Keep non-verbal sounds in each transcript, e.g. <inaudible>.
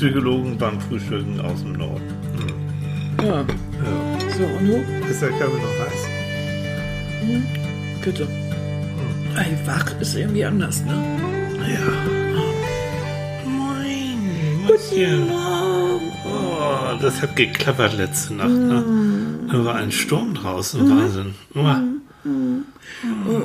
Psychologen beim Frühstücken aus dem Norden. Hm. Ja. Ja. So, und du? Ist der Körper noch heiß? Bitte. Ey, wach ist irgendwie anders, ne? Ja. Moin, Guten. Morgen. Oh, das hat geklappert letzte Nacht. Ne? Da war ein Sturm draußen. Wahnsinn. Oh.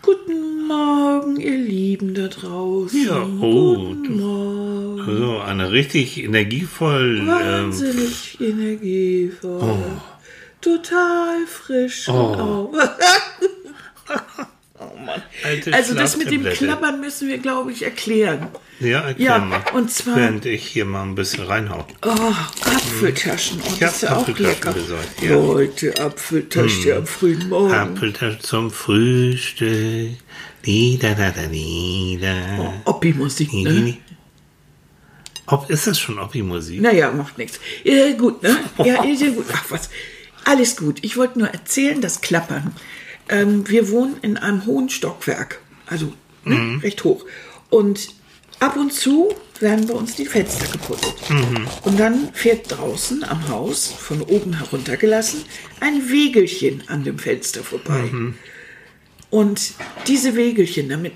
Guten Morgen, ihr Lieben da draußen. Ja, oh, Guten Morgen. Also eine richtig energievoll. Ähm, Wahnsinnig energievoll. Total frisch. Oh. Und auch. <laughs> alte Also das mit dem. Klappern müssen wir, glaube ich, erklären. Ja, erklär Ja, mal. und zwar- Während ich hier mal ein bisschen reinhau. Oh, Apfeltaschen. Oh, das ist ja auch Apfeltaschen besorgt, ja. Leute, Apfeltaschen am frühen Morgen. Apfeltasche zum Frühstück. Die, da, da, da, die, da. Oppi-Musik, ne? Ob, ist das schon Oppi-Musik? Naja, macht nichts. Ja, gut, ne? <laughs> Ja, ist ja gut. Ach was. Alles gut. Ich wollte nur erzählen, das Klappern. Ähm, wir wohnen in einem hohen Stockwerk. Also ne? Mhm. recht hoch. Und ab und zu werden bei uns die Fenster geputzelt. Mhm. Und dann fährt draußen am Haus, von oben heruntergelassen, ein Wegelchen an dem Fenster vorbei. Mhm. Und diese Wegelchen, damit.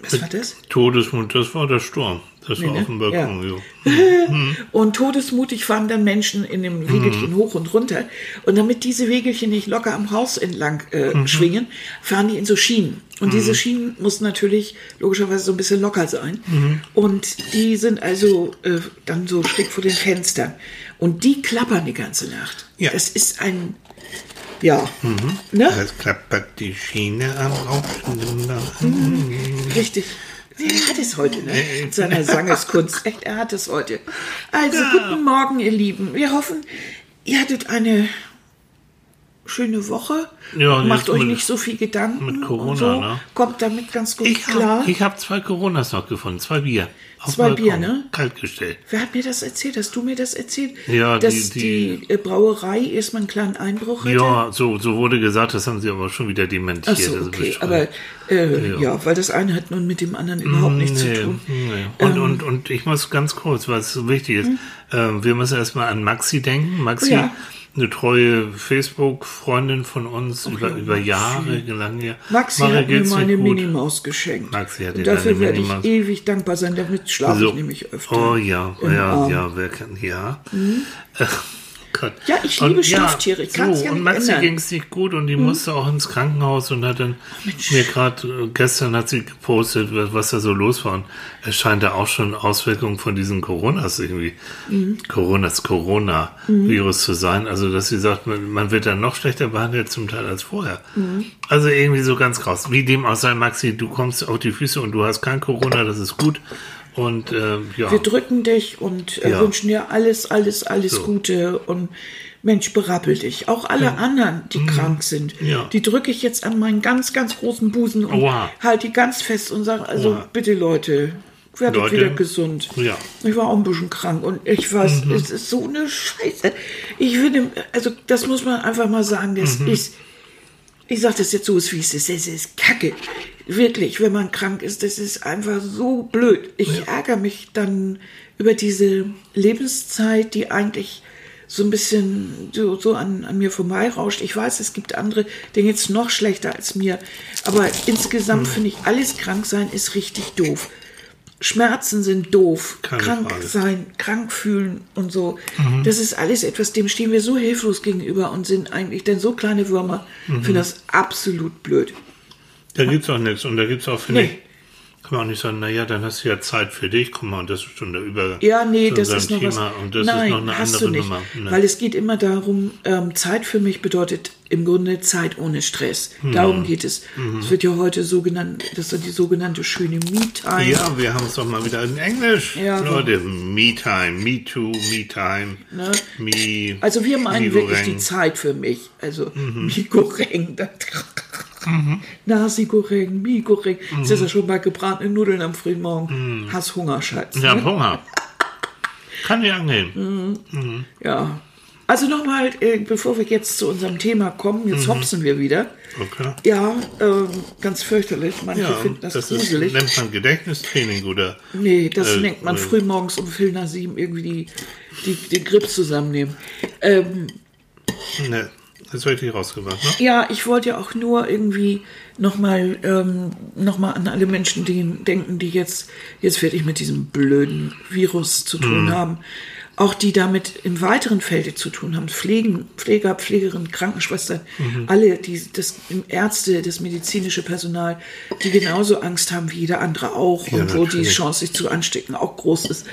Was war das? Todesmund, das war der Sturm. Das war ne? auf dem Balkon. Ja. <laughs> Und todesmutig fahren dann Menschen in dem Wegelchen hoch und runter. Und damit diese Wegelchen nicht locker am Haus entlang äh, schwingen, fahren die in so Schienen. Und diese Schienen mussten natürlich logischerweise so ein bisschen locker sein. Und die sind also äh, dann so schräg vor den Fenstern. Und die klappern die ganze Nacht. Ja. Das ist ein, ja, ne? Das klappert die Schiene am rauschenden Bach. Richtig. Er hat es heute, ne? Mit seiner Sangeskunst. Echt, er hat es heute. Also, guten Morgen, ihr Lieben. Wir hoffen, ihr hattet eine schöne Woche. Ja, Macht euch mit- nicht so viel Gedanken. mit Corona, so. ne? Kommt damit ganz gut Ich klar. habe hab zwei Coronas noch gefunden, zwei Bier. Zwei Bier, ne? Kaltgestellt. Wer hat mir das erzählt? Hast du mir das erzählt? Ja, Dass die- die, äh, Brauerei erstmal einen kleinen Einbruch hatte? Ja, so, so wurde gesagt, das haben sie aber schon wieder dementiert. Ach so, okay. Aber äh, Ja. ja. weil das eine hat nun mit dem anderen überhaupt nichts Nee, zu tun. nee. Und, Ähm. und, und ich muss ganz kurz, was so wichtig ist, ähm, wir müssen erstmal an Maxi denken. Maxi, Oh Ja. Eine treue Facebook-Freundin von uns über, über Jahre lang. Ja. Maxi Mara, hat mir meine? Minimaus geschenkt. Maxi hat dir dafür werde ich ewig dankbar sein. Damit schlafe So. ich nämlich öfter. Oh ja, im ja, Arm. ja, wer kann, ja. Ach, Gott. Ja, ich liebe Stofftiere, ich kann's ja und nicht Maxi ändern. Mhm. ging es nicht gut und die musste auch ins Krankenhaus und hat dann mir gerade, gestern hat sie gepostet, was da so los war. Und es scheint da auch schon Auswirkungen von diesen Coronas irgendwie, Mhm. Coronas, Corona-Virus zu sein. Also, dass sie sagt, man, man wird dann noch schlechter behandelt zum Teil als vorher. Mhm. Also irgendwie so ganz krass. Wie dem auch sei, Maxi, du kommst auf die Füße und du hast kein Corona, das ist gut. Und ähm, ja. Wir drücken dich und äh, Ja. wünschen dir alles, alles, alles So. Gute und Mensch, berappel dich. Auch alle anderen, die krank sind, Mhm. Ja. die drücke ich jetzt an meinen ganz, ganz großen Busen und Oha. halte die ganz fest und sage, also Oha. bitte Leute, werdet Leute. wieder gesund. Ja. Mhm. Ich war auch ein bisschen krank und ich weiß, es ist so eine Scheiße. Ich finde, also das muss man einfach mal sagen, das Mhm. ist, ich sage das jetzt so, wie es ist, es ist kacke. Wirklich, wenn man krank ist, das ist einfach so blöd. Ich ärgere mich dann über diese Lebenszeit, die eigentlich so ein bisschen so, so an, an mir vorbeirauscht. Ich weiß, es gibt andere, denen geht's noch schlechter als mir. Aber insgesamt finde ich, alles krank sein ist richtig doof. Schmerzen sind doof. Keine krank Frage. sein, krank fühlen und so. Das ist alles etwas, dem stehen wir so hilflos gegenüber und sind eigentlich denn so kleine Würmer. Finde das absolut blöd. Da gibt's auch nichts. Und da gibt's auch, finde Nee. ich, kann man auch nicht sagen, naja, dann hast du ja Zeit für dich. Guck mal, und das ist schon der Übergang. Ja, nee, das ist noch Thema. was. Und das Nein, ist noch eine hast andere du nicht. Nummer. Ne. Weil es geht immer darum, ähm, Zeit für mich bedeutet im Grunde Zeit ohne Stress. Darum geht es. Es wird ja heute so genannt, das ist die sogenannte schöne Me-Time. ja, wir haben es doch mal wieder in Englisch. Ja. Leute, Me-Time, Me-Too, Me-Time, Ne? Me... Also wir meinen wirklich die Zeit für mich. Also Mhm. Migoreng. Das- Nasi-Goreng, Migoreng. Das ist ja schon bei gebratenen Nudeln am frühen Morgen. Hast Hunger, Schatz. Mhm. Ja, ne? Hunger. Kann ich angehen. Ja. Also nochmal, äh, bevor wir jetzt zu unserem Thema kommen, jetzt hopsen wir wieder. Okay. Ja, ähm, ganz fürchterlich. Manche Ja, finden das, das ist, gruselig. nennt man Gedächtnistraining oder nee, das äh, nennt man äh, frühmorgens um Viertel nach sieben irgendwie die, die, den Grip zusammennehmen. Ähm, ne, das habe ich nicht rausgebracht, ne? Ja, ich wollte ja auch nur irgendwie nochmal ähm, noch mal an alle Menschen die, denken, die jetzt, jetzt fertig mit diesem blöden Virus zu tun haben. Auch die damit im weiteren Felde zu tun haben. Pflegen, Pfleger, Pflegerinnen, Krankenschwestern, alle, die, das Ärzte, das medizinische Personal, die genauso Angst haben wie jeder andere auch Ja, und wo die natürlich. Chance, sich zu anstecken, auch groß ist.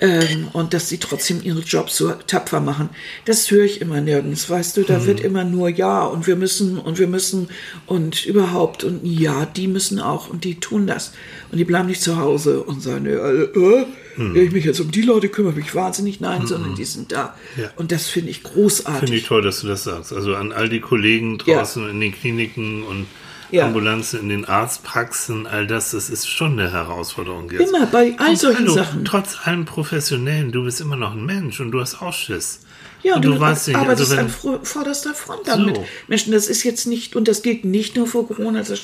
Ähm, und dass sie trotzdem ihre Jobs so tapfer machen. Das höre ich immer nirgends, weißt du, da wird immer nur ja und wir müssen und wir müssen und überhaupt und ja, die müssen auch und die tun das. Und die bleiben nicht zu Hause und sagen, äh, äh, will ich mich jetzt um die Leute kümmere mich wahnsinnig, nein, sondern die sind da. Ja. Und das finde ich großartig. Finde ich toll, dass du das sagst. Also an all die Kollegen Ja. draußen in den Kliniken und Ja. Ambulanzen, in den Arztpraxen, all das, das ist schon eine Herausforderung jetzt. Immer bei all Und solchen hallo, Sachen. Trotz allem Professionellen, du bist immer noch ein Mensch und du hast auch Schiss. Ja, und du, weißt nicht, arbeitest also wenn, an fro- vorderster Front damit. So. Menschen, das ist jetzt nicht, und das gilt nicht nur für Corona, das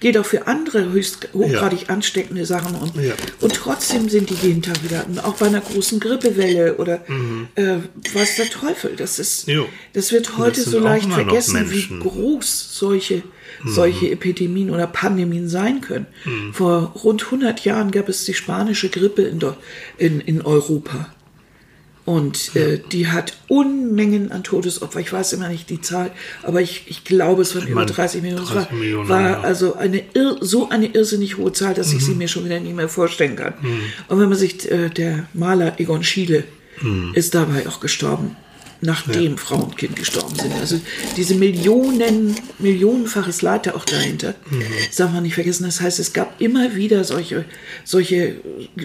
gilt auch für andere höchst hochgradig ansteckende Sachen. Und, Ja. und trotzdem sind die jeden Tag wieder, auch bei einer großen Grippewelle oder äh, was der Teufel. Das ist, Mhm. Jo. das wird heute sind so leicht vergessen, wie. Mhm. groß solche, solche Epidemien oder Pandemien sein können. Vor rund 100 Jahren gab es die spanische Grippe in, in, in Europa. Und äh, die hat Unmengen an Todesopfer. Ich weiß immer nicht die Zahl, aber ich, ich glaube, es waren über meine, 30 Millionen. Es 30 war, Millionen, war ja. also eine ir so eine irrsinnig hohe Zahl, dass ich sie mir schon wieder nicht mehr vorstellen kann. Und wenn man sich, äh, der Maler Egon Schiele ist dabei auch gestorben, nachdem Frau und Kind gestorben sind. Also diese Millionen, millionenfaches Leid auch dahinter, das darf man nicht vergessen. Das heißt, es gab immer wieder solche, solche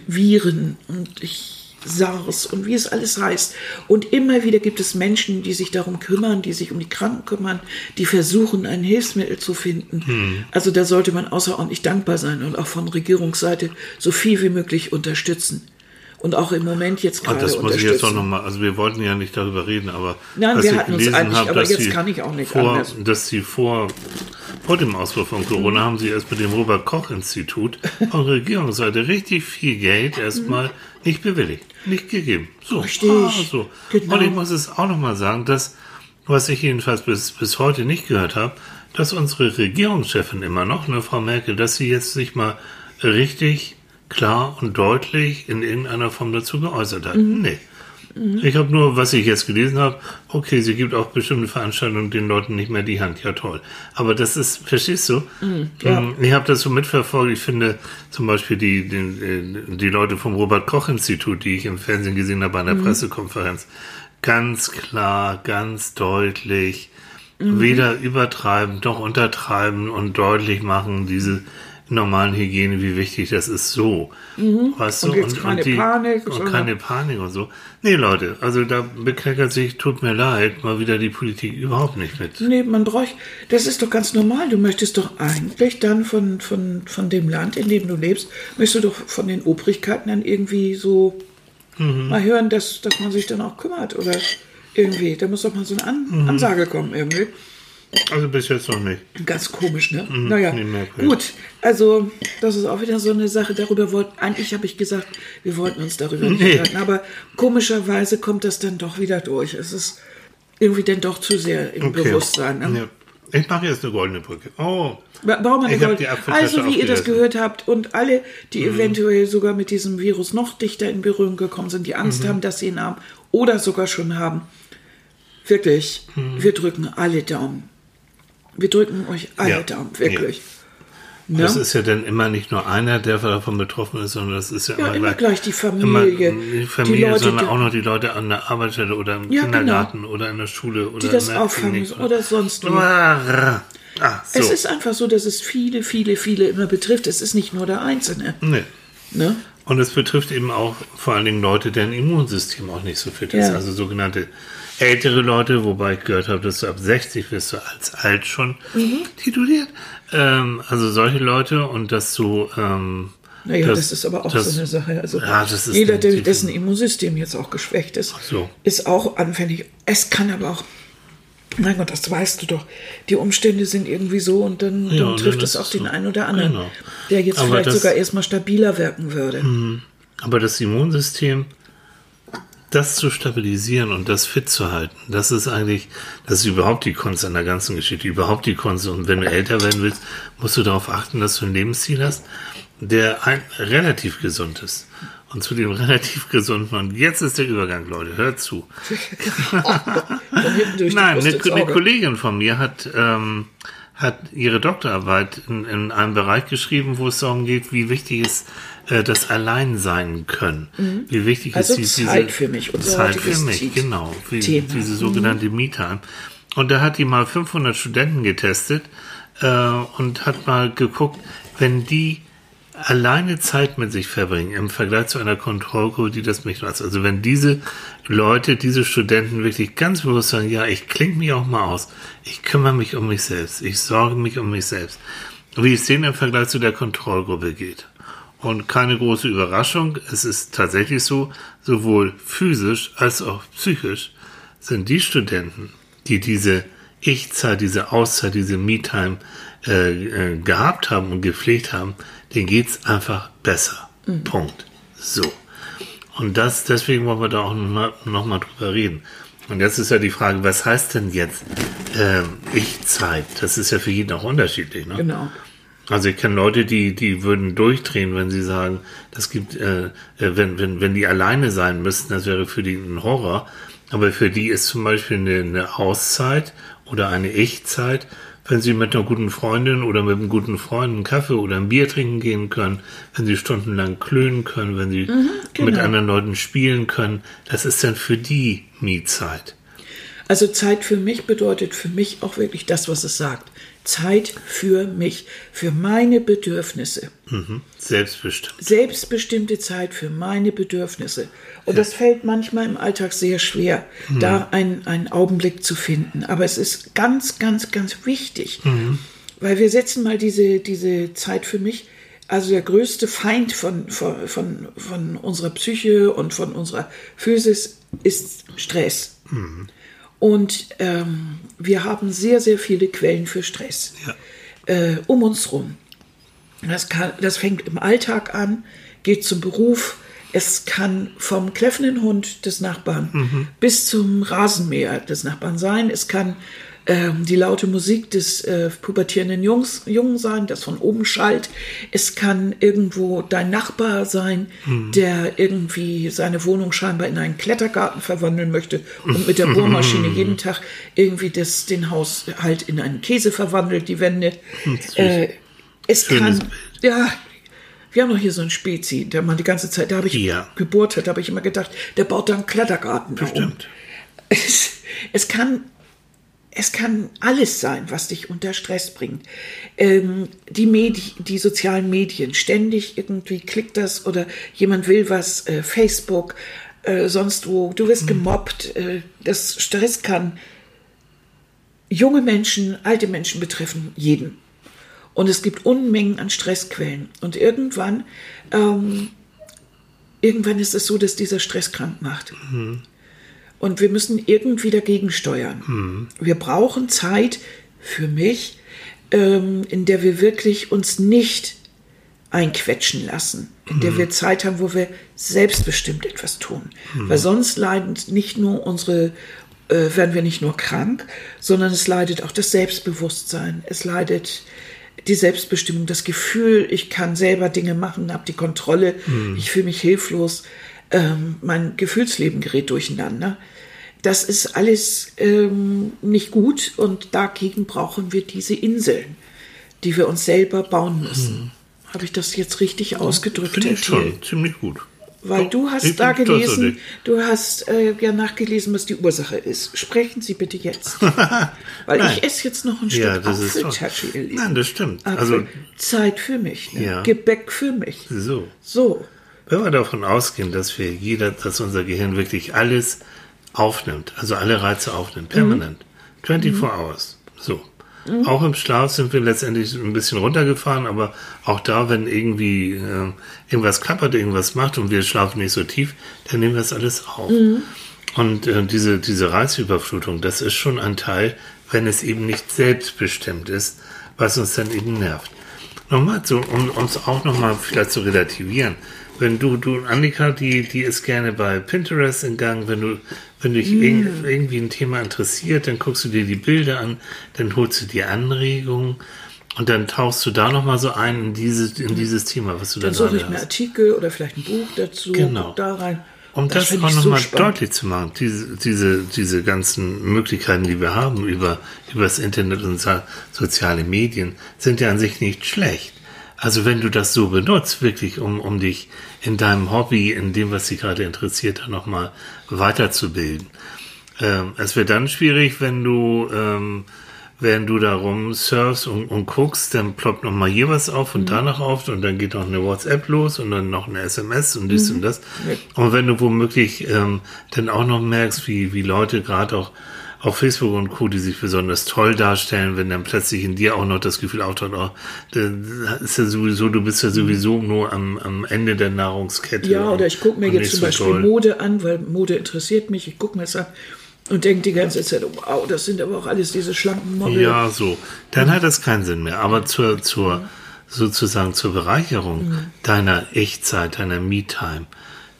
Viren und ich SARS und wie es alles heißt. Und immer wieder gibt es Menschen, die sich darum kümmern, die sich um die Kranken kümmern, die versuchen, ein Hilfsmittel zu finden. Also da sollte man außerordentlich dankbar sein und auch von Regierungsseite so viel wie möglich unterstützen. Und auch im Moment jetzt Ah, gerade das muss ich jetzt auch nochmal, also wir wollten ja nicht darüber reden, aber Nein, wir hatten uns einig, habe, aber dass jetzt sie kann ich auch nicht vor, anders. Dass sie vor, vor dem Ausbruch von Corona Mhm. haben sie erst mit dem Robert-Koch-Institut von Regierungsseite richtig viel Geld erstmal nicht bewilligt, nicht gegeben. So, Mhm. Richtig, ah, so. genau. Und ich muss es auch nochmal sagen, dass, was ich jedenfalls bis, bis heute nicht gehört habe, dass unsere Regierungschefin immer noch, ne, Frau Merkel, dass sie jetzt sich mal richtig klar und deutlich in irgendeiner Form dazu geäußert hat. Mhm. Nee. Ich habe nur, was ich jetzt gelesen habe, okay, sie gibt auch bestimmte Veranstaltungen den Leuten nicht mehr die Hand. Ja, toll. Aber das ist, verstehst du? ja. Ähm, Ich habe das so mitverfolgt. Ich finde zum Beispiel die, die, die Leute vom Robert-Koch-Institut, die ich im Fernsehen gesehen habe bei einer Pressekonferenz, ganz klar, ganz deutlich, weder übertreiben noch untertreiben und deutlich machen, diese normalen Hygiene, wie wichtig das ist, so. Weißt du? Und jetzt keine Panik, Und keine Panik und so. Nee, Leute, also da bekleckert sich, tut mir leid, mal wieder die Politik überhaupt nicht mit. Nee, man braucht, das ist doch ganz normal. Du möchtest doch eigentlich dann von, von, von dem Land, in dem du lebst, möchtest du doch von den Obrigkeiten dann irgendwie so Mhm. mal hören, dass, dass man sich dann auch kümmert oder irgendwie. Da muss doch mal so eine An Mhm. Ansage kommen irgendwie. Also bis jetzt noch nicht. Ganz komisch, ne? naja, nee, merkwürdig. gut. Also, das ist auch wieder so eine Sache. Darüber wollten, eigentlich habe ich gesagt, wir wollten uns darüber nicht Nee. unterhalten. Aber komischerweise kommt das dann doch wieder durch. Es ist irgendwie dann doch zu sehr im Okay. Bewusstsein. Ne? Ja. Ich mache jetzt eine goldene Brücke. Oh, wir eine Ich hab Gold- die Apfeltasche Also, wie ihr das gehört habt und alle, die eventuell sogar mit diesem Virus noch dichter in Berührung gekommen sind, die Angst haben, dass sie ihn haben oder sogar schon haben, wirklich, wir drücken alle Daumen. Wir drücken euch alle Ja. Daumen, wirklich. das Ne? ist ja dann immer nicht nur einer, der davon betroffen ist, sondern das ist ja, Ja, immer gleich die immer Familie. die Familie, Leute, sondern die- auch noch die Leute an der Arbeitsstelle oder im Ja, Kindergarten oder in der Schule oder die das auffangen müssen oder sonst wie. Ah, so. Es ist einfach so, dass es viele, viele, viele immer betrifft. Es ist nicht nur der Einzelne. nee. Ne? Und es betrifft eben auch vor allen Dingen Leute, deren Immunsystem auch nicht so fit ist. Ja. Also sogenannte ältere Leute, wobei ich gehört habe, dass du ab 60 wirst du als alt schon Mhm. tituliert. Ähm, also solche Leute und dass du ähm, Naja, das, Das- ist aber auch das- so eine Sache. Also Ja, jeder, der, dessen Immunsystem jetzt auch geschwächt ist, so. ist auch anfällig. Es kann aber auch, mein Gott, das weißt du doch, die Umstände sind irgendwie so und dann, Ja, dann trifft es auch den so. einen oder anderen, Genau. der jetzt Aber vielleicht das- sogar erstmal stabiler wirken würde. Aber das Immunsystem, das zu stabilisieren und das fit zu halten, das ist eigentlich, das ist überhaupt die Kunst an der ganzen Geschichte, überhaupt die Kunst. Und wenn du älter werden willst, musst du darauf achten, dass du ein Lebensstil hast, der ein, relativ gesund ist. Und zu dem <laughs> relativ gesunden, und jetzt ist der Übergang, Leute, hört zu. <laughs> Nein, eine, eine. Kollegin von mir hat, ähm, hat ihre Doktorarbeit in, in einem Bereich geschrieben, wo es darum geht, wie wichtig ist äh, das Alleinsein können. Wie wichtig Also ist die, Zeit für mich, unser Zeit für mich, Ti- genau. Wie, Thema. Mhm. Diese sogenannte Me-Time. Und da hat die mal 500 Studenten getestet äh, und hat mal geguckt, wenn die alleine Zeit mit sich verbringen im Vergleich zu einer Kontrollgruppe, die das nicht macht. Also wenn diese Leute, diese Studenten wirklich ganz bewusst sagen, ja, ich klinge mich auch mal aus, ich kümmere mich um mich selbst, ich sorge mich um mich selbst, wie es denen im Vergleich zu der Kontrollgruppe geht. Und keine große Überraschung, es ist tatsächlich so, sowohl physisch als auch psychisch sind die Studenten, die diese Ich-Zeit, diese Auszeit, diese Me-Time äh, äh, gehabt haben und gepflegt haben, denen geht's einfach besser. Punkt. So. Und das, deswegen wollen wir da auch nochmal noch mal drüber reden. Und jetzt ist ja die Frage, was heißt denn jetzt ähm, Ich-Zeit? Das ist ja für jeden auch unterschiedlich. Ne? Genau. Also ich kenne Leute, die, die würden durchdrehen, wenn sie sagen, das gibt, äh, äh, wenn, wenn, wenn die alleine sein müssten, das wäre für die ein Horror. Aber für die ist zum Beispiel eine, eine Auszeit oder eine Ich-Zeit, wenn sie mit einer guten Freundin oder mit einem guten Freund einen Kaffee oder ein Bier trinken gehen können, wenn sie stundenlang klönen können, wenn sie genau. mit anderen Leuten spielen können, das ist dann für die Nie-Zeit. Also Zeit für mich bedeutet für mich auch wirklich das, was es sagt. Zeit für mich, für meine Bedürfnisse. Mhm. Selbstbestimmt. Selbstbestimmte Zeit für meine Bedürfnisse. Und das fällt manchmal im Alltag sehr schwer, da einen, einen Augenblick zu finden. Aber es ist ganz, ganz, ganz wichtig. Weil wir setzen mal diese, diese Zeit für mich, also der größte Feind von, von, von, von unserer Psyche und von unserer Physis ist Stress. Und ähm, wir haben sehr, sehr viele Quellen für Stress Ja. äh, um uns rum. Das, kann, das fängt im Alltag an, geht zum Beruf. Es kann vom kläffenden Hund des Nachbarn bis zum Rasenmäher des Nachbarn sein. Es kann ähm, die laute Musik des äh, pubertierenden Jungs, Jungen sein, das von oben schallt. Es kann irgendwo dein Nachbar sein, der irgendwie seine Wohnung scheinbar in einen Klettergarten verwandeln möchte und mit der Bohrmaschine <laughs> jeden Tag irgendwie das, den Haushalt in einen Käse verwandelt, die Wände. Äh, es Schönes kann, ja, wir haben noch hier so einen Spezi, der man die ganze Zeit, da habe ich Ja. gebohrt hat, da habe ich immer gedacht, der baut da einen Klettergarten da um. Bestimmt. <laughs> Es, es kann es kann alles sein, was dich unter Stress bringt. Ähm, die, Medi die sozialen Medien, ständig irgendwie klickt das oder jemand will was, äh, Facebook, äh, sonst wo, du wirst gemobbt. Äh, das Stress kann junge Menschen, alte Menschen betreffen, jeden. Und es gibt Unmengen an Stressquellen. Und irgendwann, ähm, irgendwann ist es so, dass dieser Stress krank macht. Und wir müssen irgendwie dagegen steuern. Wir brauchen Zeit für mich, ähm, in der wir wirklich uns nicht einquetschen lassen, in der wir Zeit haben, wo wir selbstbestimmt etwas tun. Weil sonst leiden nicht nur unsere, äh, werden wir nicht nur krank, sondern es leidet auch das Selbstbewusstsein. Es leidet die Selbstbestimmung, das Gefühl, ich kann selber Dinge machen, habe die Kontrolle, ich fühle mich hilflos, ähm, mein Gefühlsleben gerät durcheinander. Das ist alles ähm, nicht gut und dagegen brauchen wir diese Inseln, die wir uns selber bauen müssen. Habe ich das jetzt richtig ausgedrückt, Finde Herr ich Thiel? schon, ziemlich gut. Weil Doch, du hast da gelesen, du hast äh, ja nachgelesen, was die Ursache ist. Sprechen Sie bitte jetzt. <laughs> Weil ich esse jetzt noch ein Stück Ja, das. Apfeltasche, ihr Lieben. Nein, das stimmt. Apfel. Also, Zeit für mich. Ne? Ja. Gebäck für mich. so. So. Wenn wir davon ausgehen, dass wir jeder, dass unser Gehirn wirklich alles aufnimmt, also alle Reize aufnimmt, permanent, 24 Hours, so, Mhm. Auch im Schlaf sind wir letztendlich ein bisschen runtergefahren, aber auch da, wenn irgendwie äh, irgendwas klappert, irgendwas macht und wir schlafen nicht so tief, dann nehmen wir das alles auf. Mhm. Und äh, diese, diese Reizüberflutung, das ist schon ein Teil, wenn es eben nicht selbstbestimmt ist, was uns dann eben nervt. Nochmal, so, um uns auch nochmal vielleicht zu relativieren. Wenn du, du, Annika, die, die ist gerne bei Pinterest in Gang, wenn du, wenn dich mm. irgendwie ein Thema interessiert, dann guckst du dir die Bilder an, dann holst du dir Anregungen und dann tauchst du da nochmal so ein in dieses, in dieses Thema, was du dann Dann suche ich mir Artikel oder vielleicht ein Buch dazu, genau. da rein. Um das, das auch nochmal so deutlich zu machen, diese, diese, diese ganzen Möglichkeiten, die wir haben über, über das Internet und soziale Medien, sind ja an sich nicht schlecht. Also wenn du das so benutzt, wirklich, um, um dich in deinem Hobby, in dem, was dich gerade interessiert, nochmal weiterzubilden. Ähm, es wird dann schwierig, wenn du ähm, während du da rum surfst und, und guckst, dann ploppt noch mal hier was auf und mhm. da noch auf und dann geht noch eine WhatsApp los und dann noch eine SMS und dies mhm. und das. Und wenn du womöglich ähm, dann auch noch merkst, wie, wie Leute gerade auch auf Facebook und Co., die sich besonders toll darstellen, wenn dann plötzlich in dir auch noch das Gefühl auftaucht, oh, ist ja sowieso, du bist ja sowieso nur am, am Ende der Nahrungskette. Ja, oder ich gucke mir jetzt zum Beispiel toll. Mode an, weil Mode interessiert mich, ich gucke mir es an und denkt die ganze Zeit, wow, das sind aber auch alles diese schlanken Model. Ja, so. Dann hat das keinen Sinn mehr. Aber zur, zur, sozusagen zur Bereicherung mhm. deiner Echtzeit, deiner Me-Time,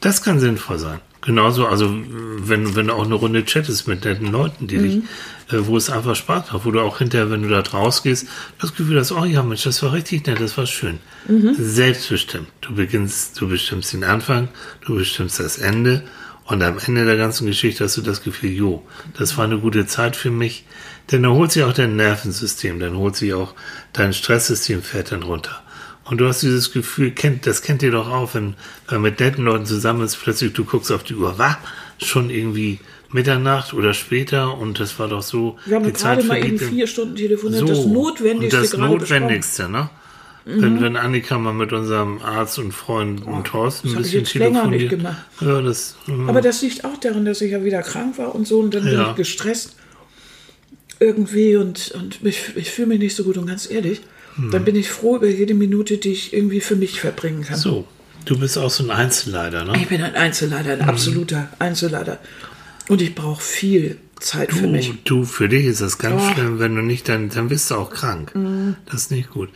das kann sinnvoll sein. Genauso, also wenn, wenn du auch eine Runde chattest mit netten Leuten, die mhm. dich, äh, wo es einfach Spaß macht, wo du auch hinterher, wenn du da rausgehst, das Gefühl hast, oh ja, Mensch, das war richtig nett, das war schön. Mhm. Selbstbestimmt. Du beginnst, du bestimmst den Anfang, du bestimmst das Ende und am Ende der ganzen Geschichte hast du das Gefühl, jo, das war eine gute Zeit für mich. Denn dann holt sich auch dein Nervensystem, dann holt sich auch dein Stresssystem fährt dann runter. Und du hast dieses Gefühl, kennt, das kennt ihr doch auch, wenn man mit netten Leuten zusammen ist, plötzlich du guckst auf die Uhr, war schon irgendwie Mitternacht oder später und das war doch so. Wir haben gerade mal eben vier Stunden telefoniert, so, das Notwendigste. Und das Notwendigste, ne? Mhm. Wenn, wenn Annika mal mit unserem Arzt und Freund oh, Thorsten ein bisschen telefoniert. Länger nicht gemacht. Ja, das, mhm. Aber das liegt auch daran, dass ich ja wieder krank war und so und dann ja. bin ich gestresst irgendwie und, und ich, ich fühle mich nicht so gut und ganz ehrlich, dann bin ich froh über jede Minute, die ich irgendwie für mich verbringen kann. So, du bist auch so ein Einzelleiter, ne? Ich bin ein Einzelleiter, ein mhm. absoluter Einzelleiter. Und ich brauche viel Zeit für mich. Du, für dich ist das ganz oh. schlimm, wenn du nicht, dann, dann bist du auch krank. Mhm. Das ist nicht gut.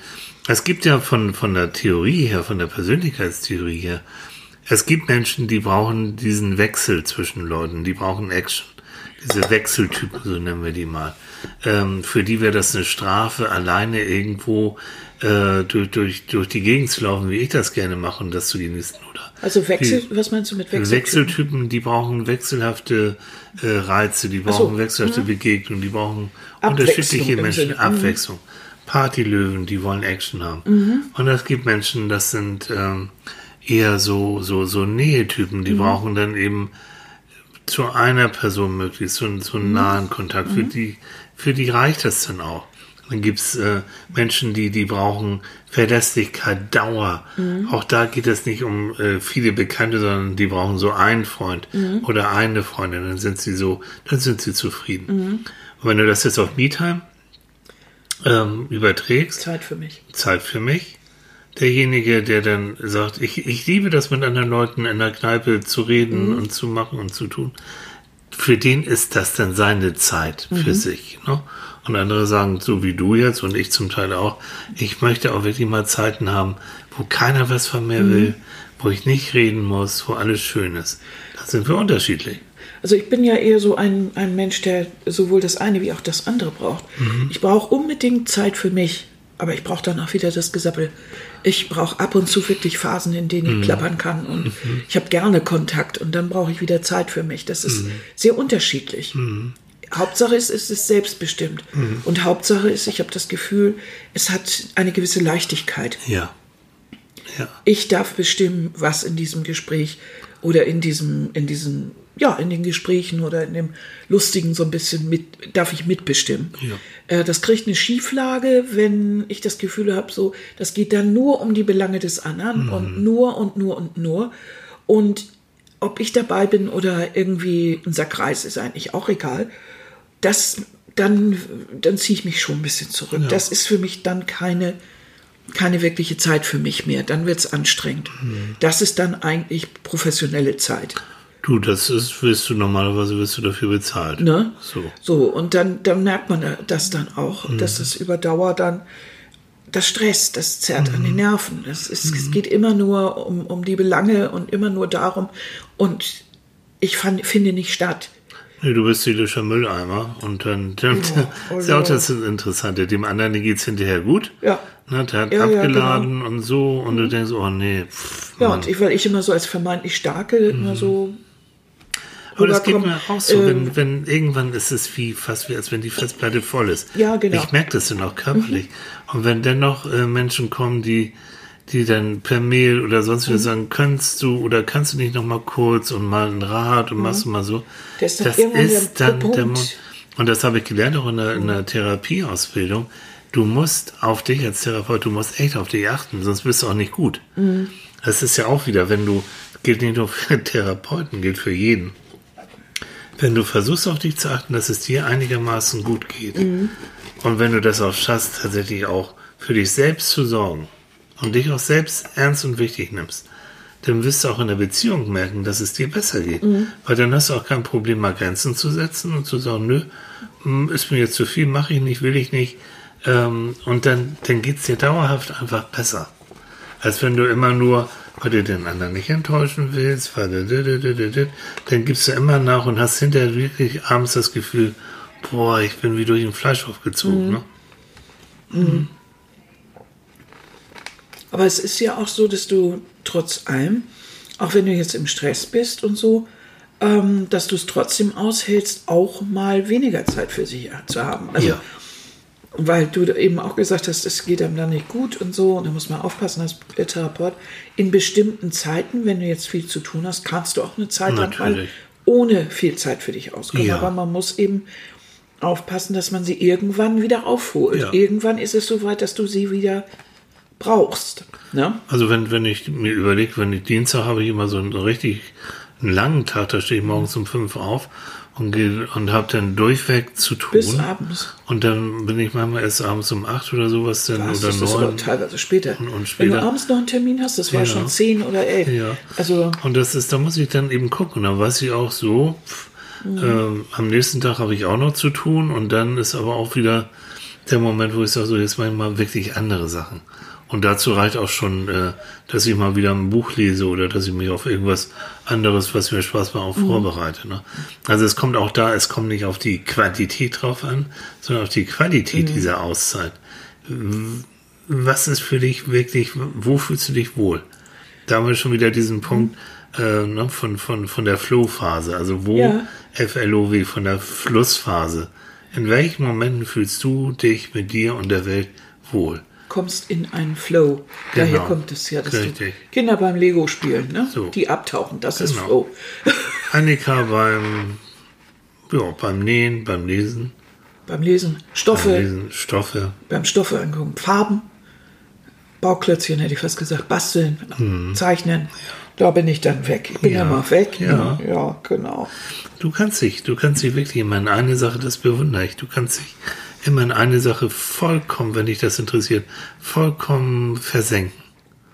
Es gibt ja von, von der Theorie her, von der Persönlichkeitstheorie her, es gibt Menschen, die brauchen diesen Wechsel zwischen Leuten, die brauchen Action. Diese Wechseltypen, so nennen wir die mal. Ähm, für die wäre das eine Strafe, alleine irgendwo äh, durch, durch, durch die Gegend zu laufen, wie ich das gerne mache und das zu genießen, oder? Also Wechsel, die, was meinst du mit Wechseltypen? Wechseltypen, die brauchen wechselhafte äh, Reize, die brauchen so, wechselhafte mh. Begegnungen, die brauchen unterschiedliche Menschen, Abwechslung. Mhm. Partylöwen, die wollen Action haben. Mhm. Und es gibt Menschen, das sind ähm, eher so, so, so Nähetypen, die mhm. brauchen dann eben zu einer Person möglichst so, so einen mhm. nahen Kontakt. Für, mhm. die, für die reicht das dann auch. Dann gibt's äh, Menschen, die, die brauchen Verlässlichkeit, Dauer. Mhm. Auch da geht es nicht um äh, viele Bekannte, sondern die brauchen so einen Freund mhm. oder eine Freundin. Dann sind sie so, dann sind sie zufrieden. Mhm. Und wenn du das jetzt auf MeTime ähm, überträgst. Zeit für mich. Zeit für mich. Derjenige, der dann sagt, ich, ich liebe das mit anderen Leuten in der Kneipe zu reden mhm. und zu machen und zu tun. Für den ist das dann seine Zeit für mhm. sich. Ne? Und andere sagen, so wie du jetzt und ich zum Teil auch, ich möchte auch wirklich mal Zeiten haben, wo keiner was von mir mhm. will, wo ich nicht reden muss, wo alles schön ist. Da sind wir unterschiedlich. Also ich bin ja eher so ein, ein Mensch, der sowohl das eine wie auch das andere braucht. Mhm. Ich brauche unbedingt Zeit für mich, aber ich brauche dann auch wieder das Gesappel. Ich brauche ab und zu wirklich Phasen, in denen ich mhm. klappern kann und mhm. ich habe gerne Kontakt und dann brauche ich wieder Zeit für mich. Das ist mhm. sehr unterschiedlich. Mhm. Hauptsache ist, es ist selbstbestimmt. Mhm. Und Hauptsache ist, ich habe das Gefühl, es hat eine gewisse Leichtigkeit. Ja. ja. Ich darf bestimmen, was in diesem Gespräch oder in diesem, in diesem ja, in den Gesprächen oder in dem Lustigen so ein bisschen mit, darf ich mitbestimmen. Ja. Äh, das kriegt eine Schieflage, wenn ich das Gefühl habe, so, das geht dann nur um die Belange des anderen mhm. und nur und nur und nur. Und ob ich dabei bin oder irgendwie unser Kreis ist eigentlich auch egal. Das dann, dann ziehe ich mich schon ein bisschen zurück. Das ist für mich dann keine, keine wirkliche Zeit für mich mehr. Dann wird es anstrengend. Das ist dann eigentlich professionelle Zeit. Du, das ist, wirst du normalerweise wirst du dafür bezahlt. Ne? So. So, und dann, dann merkt man das dann auch, dass es über Dauer dann das Stress, das zerrt an den Nerven. Das ist, Es geht immer nur um, um die Belange und immer nur darum. Und ich fand, finde nicht statt. Nee, du bist seelischer Mülleimer und dann, dann <laughs> oh ist ja auch ja. das Interessante. Dem anderen dem geht's hinterher gut. Ja. Ne, der hat Ja, ja, abgeladen und so und du denkst, oh nee, pff, Ja, und ich, weil ich immer so als vermeintlich Starke immer so. Aber das geht mir auch so, Ähm, wenn, wenn irgendwann ist es wie fast wie als wenn die Festplatte voll ist. Ja, genau. Ich merke das dann auch körperlich. Und wenn dennoch äh, Menschen kommen, die die dann per Mail oder sonst Mhm. wieder sagen, kannst du oder kannst du nicht noch mal kurz und mal ein Rat und machst du mal so. Mhm. Der ist dann das irgendwann ist der dann der. Mund. Und das habe ich gelernt auch in der, in der Therapieausbildung. Du musst auf dich als Therapeut, du musst echt auf dich achten, sonst bist du auch nicht gut. Mhm. Das ist ja auch wieder, wenn du, gilt nicht nur für Therapeuten, gilt für jeden. Wenn du versuchst auf dich zu achten, dass es dir einigermaßen gut geht und wenn du das auch schaffst, tatsächlich auch für dich selbst zu sorgen und dich auch selbst ernst und wichtig nimmst, dann wirst du auch in der Beziehung merken, dass es dir besser geht. Weil dann hast du auch kein Problem, mal Grenzen zu setzen und zu sagen, nö, hm, ist mir jetzt zu viel, mache ich nicht, will ich nicht. Ähm, und dann, dann geht's dir dauerhaft einfach besser. Als wenn du immer nur, weil du den anderen nicht enttäuschen willst, weil du, dann gibst du immer nach und hast hinterher wirklich abends das Gefühl, boah, ich bin wie durch den Fleischhof gezogen. Ne? Aber es ist ja auch so, dass du trotz allem, auch wenn du jetzt im Stress bist und so, ähm, dass du es trotzdem aushältst, auch mal weniger Zeit für sich zu haben. Also, Ja. Weil du eben auch gesagt hast, es geht einem dann nicht gut und so, und da muss man aufpassen als Therapeut. In bestimmten Zeiten, wenn du jetzt viel zu tun hast, kannst du auch eine Zeit lang mal ohne viel Zeit für dich auskommen. Ja. Aber man muss eben aufpassen, dass man sie irgendwann wieder aufholt. Ja. Irgendwann ist es soweit, dass du sie wieder brauchst. Ne? Also wenn, wenn ich mir überlege, wenn ich Dienstag habe ich immer so einen richtig einen langen Tag, da stehe ich morgens um fünf auf und und habe dann durchweg zu tun. Bis abends. Und dann bin ich manchmal erst abends um acht oder sowas dann Was, oder das ist aber neun. teilweise später. Und- und Wenn später. du abends noch einen Termin hast, das wäre Ja. schon zehn oder elf. Ja. Also, Und das ist, da muss ich dann eben gucken. Da weiß ich auch so, pff, ähm, am nächsten Tag habe ich auch noch zu tun und dann ist aber auch wieder der Moment, wo ich sage, so jetzt mache ich mal wirklich andere Sachen. Und dazu reicht auch schon, äh, dass ich mal wieder ein Buch lese oder dass ich mich auf irgendwas anderes, was mir Spaß macht, auch vorbereite. Ne? Also es kommt auch da, es kommt nicht auf die Quantität drauf an, sondern auf die Qualität dieser Auszeit. Was ist für dich wirklich, wo fühlst du dich wohl? Da haben wir schon wieder diesen Punkt äh, ne, von, von, von der Flow-Phase. Also wo Ja. FLOW, von der Flussphase. In welchen Momenten fühlst du dich mit dir und der Welt wohl? Kommst in einen Flow. Daher Genau. kommt es ja, dass Richtig. Kinder beim Lego spielen, ne? So. die abtauchen, das ist Genau. Flow. <laughs> Annika beim, ja, beim Nähen, beim Lesen, beim Lesen Stoffe, beim Lesen Stoffe. beim Stoffe angucken, Farben, Bauklötzchen hätte ich fast gesagt, basteln, zeichnen. Da bin ich dann weg. Ich bin ja. Ja. mal weg. Ja. ne? ja, genau. Du kannst dich, du kannst dich wirklich immer in eine Sache, das bewundere ich, du kannst dich immer in eine Sache vollkommen, wenn dich das interessiert, vollkommen versenken.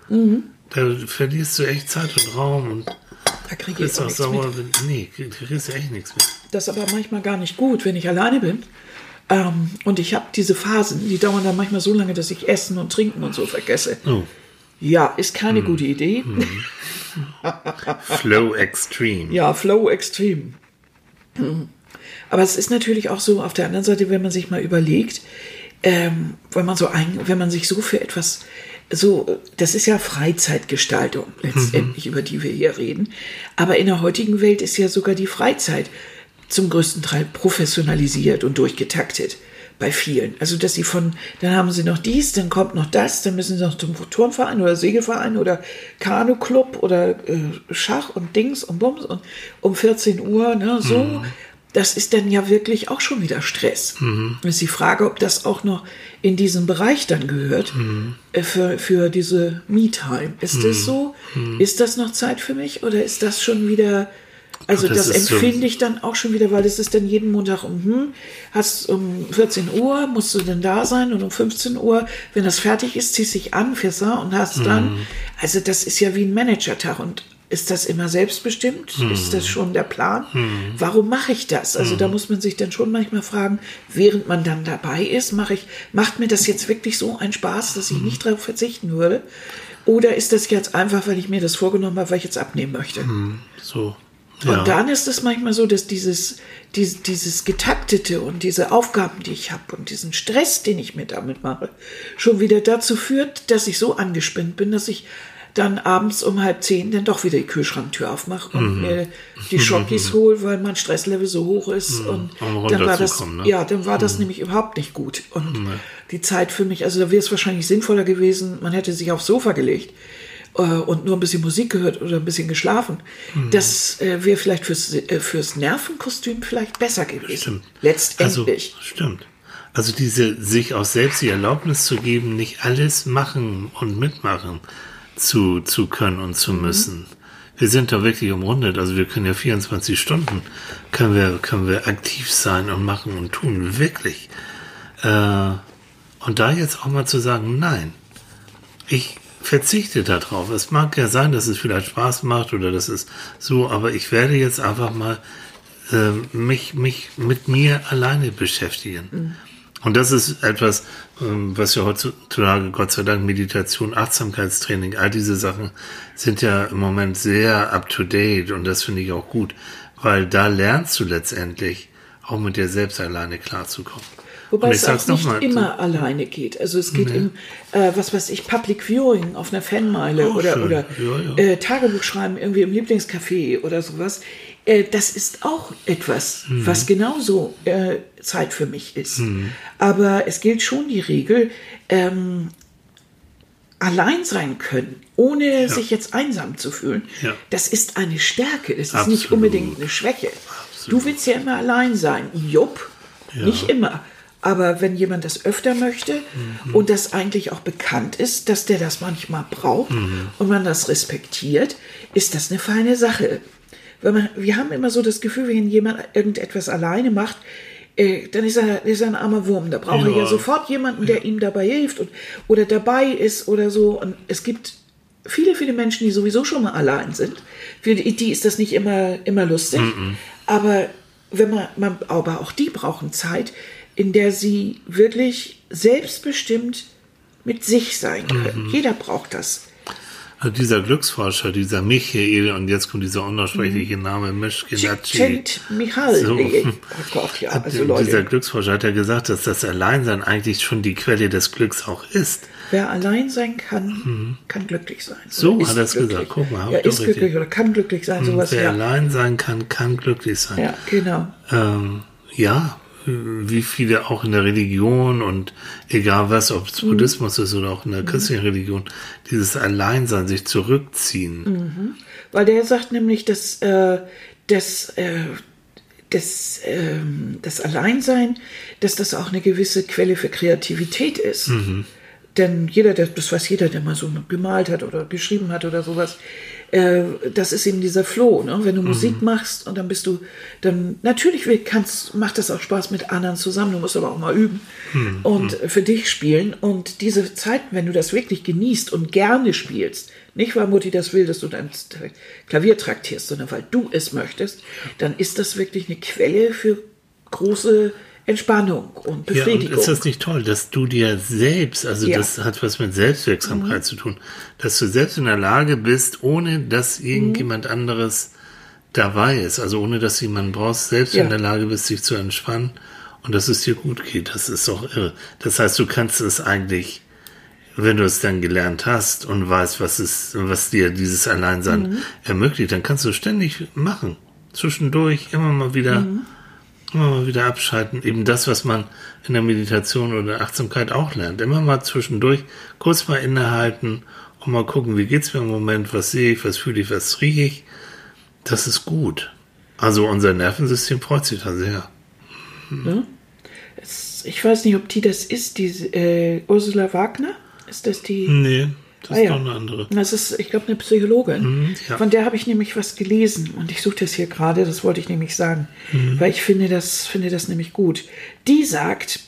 Mhm. Da verlierst du echt Zeit und Raum und Da kriege ich bist auch auch sauer. mit. Nee, du kriegst echt nichts mit. Das ist aber manchmal gar nicht gut, wenn ich alleine bin. Ähm, und ich habe diese Phasen, die dauern dann manchmal so lange, dass ich Essen und Trinken und so vergesse. Oh, Ja, ist keine Mhm. gute Idee. <laughs> Flow Extreme. Ja, Flow extrem. Aber es ist natürlich auch so, auf der anderen Seite, wenn man sich mal überlegt, ähm, wenn man so ein, wenn man sich so für etwas, so, das ist ja Freizeitgestaltung letztendlich, über die wir hier reden. Aber in der heutigen Welt ist ja sogar die Freizeit zum größten Teil professionalisiert und durchgetaktet bei vielen. Also, dass sie von, dann haben sie noch dies, dann kommt noch das, dann müssen sie noch zum Turnverein oder Segelverein oder Kanuclub oder äh, Schach und Dings und Bums und um 14 Uhr, ne, so. Das ist dann ja wirklich auch schon wieder Stress. Ist die Frage, ob das auch noch in diesen Bereich dann gehört äh, für, für diese Me-Time. Ist das so? Ist das noch Zeit für mich oder ist das schon wieder Also Das das, ist so- empfinde ich dann auch schon wieder, weil es ist dann jeden Montag um, hm, hast um 14 Uhr, musst du denn da sein und um 15 Uhr, wenn das fertig ist, ziehst dich an, fährst da und hast dann, Mhm. also das ist ja wie ein Managertag und ist das immer selbstbestimmt? Mhm. Ist das schon der Plan? Warum mache ich das? Also da muss man sich dann schon manchmal fragen, während man dann dabei ist, mache ich, macht mir das jetzt wirklich so einen Spaß, dass ich nicht darauf verzichten würde? Oder ist das jetzt einfach, weil ich mir das vorgenommen habe, weil ich jetzt abnehmen möchte? So. Und dann ist es manchmal so, dass dieses, dieses, dieses Getaktete und diese Aufgaben, die ich habe und diesen Stress, den ich mir damit mache, schon wieder dazu führt, dass ich so angespinnt bin, dass ich dann abends um halb zehn dann doch wieder die Kühlschranktür aufmache und mir die Schokis <laughs> hole, weil mein Stresslevel so hoch ist. Und um dann war das, runterzukommen, ne? ja, dann war das nämlich überhaupt nicht gut. Und die Zeit für mich, also da wäre es wahrscheinlich sinnvoller gewesen, man hätte sich aufs Sofa gelegt äh, und nur ein bisschen Musik gehört oder ein bisschen geschlafen. Mhm. Das äh, wäre vielleicht fürs, äh, fürs Nervenkostüm vielleicht besser gewesen. Stimmt. Letztendlich. Also, stimmt. Also diese, sich auch selbst die Erlaubnis zu geben, nicht alles machen und mitmachen zu, zu können und Mhm. zu müssen. Wir sind da wirklich umrundet. Also wir können ja 24 Stunden, können wir, können wir aktiv sein und machen und tun. Wirklich. Äh, und da jetzt auch mal zu sagen, nein, ich verzichte darauf. Es mag ja sein, dass es vielleicht Spaß macht oder das ist so, aber ich werde jetzt einfach mal äh, mich, mich mit mir alleine beschäftigen. Und das ist etwas, ähm, was ja heutzutage, Gott sei Dank, Meditation, Achtsamkeitstraining, all diese Sachen sind ja im Moment sehr up to date und das finde ich auch gut, weil da lernst du letztendlich auch mit dir selbst alleine klarzukommen. Wobei es auch nicht mal, immer alleine geht. Also es geht im, äh, was weiß ich, Public Viewing auf einer Fanmeile Auch oder, schön. oder Ja, ja. Äh, Tagebuch schreiben irgendwie im Lieblingscafé oder sowas. Äh, das ist auch etwas, Mhm. was genauso äh, Zeit für mich ist. Aber es gilt schon die Regel, ähm, allein sein können, ohne sich jetzt einsam zu fühlen, Ja. das ist eine Stärke. Das ist Absolut. nicht unbedingt eine Schwäche. Du willst ja immer allein sein. Jupp, nicht immer. Aber wenn jemand das öfter möchte und das eigentlich auch bekannt ist, dass der das manchmal braucht und man das respektiert, ist das eine feine Sache. Weil man, wir haben immer so das Gefühl, wenn jemand irgendetwas alleine macht, äh, dann ist er, ist er ein armer Wurm. Da braucht er Ja. ja sofort jemanden, der ihm dabei hilft und, oder dabei ist oder so. Und es gibt viele, viele Menschen, die sowieso schon mal allein sind. Für die, ist das nicht immer, immer lustig. Aber wenn man, man, aber auch die brauchen Zeit, in der sie wirklich selbstbestimmt mit sich sein können. Jeder braucht das. Also dieser Glücksforscher, dieser Michael, und jetzt kommt dieser unaussprechliche Name, Mischkinacci. Cent Michal. So. Oh Gott, ja, also dieser Leute. Glücksforscher hat ja gesagt, dass das Alleinsein eigentlich schon die Quelle des Glücks auch ist. Wer allein sein kann, kann glücklich sein. Mhm. So hat er es gesagt. Guck mal, ja, ist richtig. glücklich oder kann glücklich sein, sowas. Wer Ja. allein sein kann, kann glücklich sein. ja, genau. Ähm, ja, wie viele auch in der Religion und egal was, ob Mhm. es Buddhismus ist oder auch in der christlichen Religion, dieses Alleinsein, sich zurückziehen. Mhm. Weil der sagt nämlich, dass äh, das, äh, das, ähm, das Alleinsein, dass das auch eine gewisse Quelle für Kreativität ist. Denn jeder, der, das weiß jeder, der mal so gemalt hat oder geschrieben hat oder sowas, äh, das ist eben dieser Flow. Ne? Wenn du Musik machst und dann bist du, dann natürlich kannst, macht das auch Spaß mit anderen zusammen. Du musst aber auch mal üben und für dich spielen. Und diese Zeiten, wenn du das wirklich genießt und gerne spielst, nicht weil Mutti das will, dass du dein Klavier traktierst, sondern weil du es möchtest, dann ist das wirklich eine Quelle für große Entspannung und Ja, und Befriedigung. ist das nicht toll, dass du dir selbst, also Ja. Mhm. das hat was mit Selbstwirksamkeit zu tun, dass du selbst in der Lage bist, ohne dass Mhm. irgendjemand anderes dabei ist, also ohne dass du jemanden brauchst, selbst Ja. in der Lage bist, dich zu entspannen und dass es dir gut geht. Das ist doch irre. Das heißt, du kannst es eigentlich, wenn du es dann gelernt hast und weißt, was es, was dir dieses Alleinsein Mhm. ermöglicht, dann kannst du ständig machen. Zwischendurch immer mal wieder Mhm. Immer mal wieder abschalten. Eben das, was man in der Meditation oder Achtsamkeit auch lernt. Immer mal zwischendurch kurz mal innehalten und mal gucken, wie geht's mir im Moment, was sehe ich, was fühle ich, was rieche ich. Das ist gut. Also unser Nervensystem freut sich da sehr. Es- ich weiß nicht, ob die das ist, die äh, Ursula Wagner. Ist das die? Nee, Das ah, ist doch eine andere. Das ist, ich glaube, eine Psychologin. Mhm, ja. Von der habe ich nämlich was gelesen und ich suche das hier gerade, das wollte ich nämlich sagen, mhm. weil ich finde das, finde das nämlich gut. Die sagt,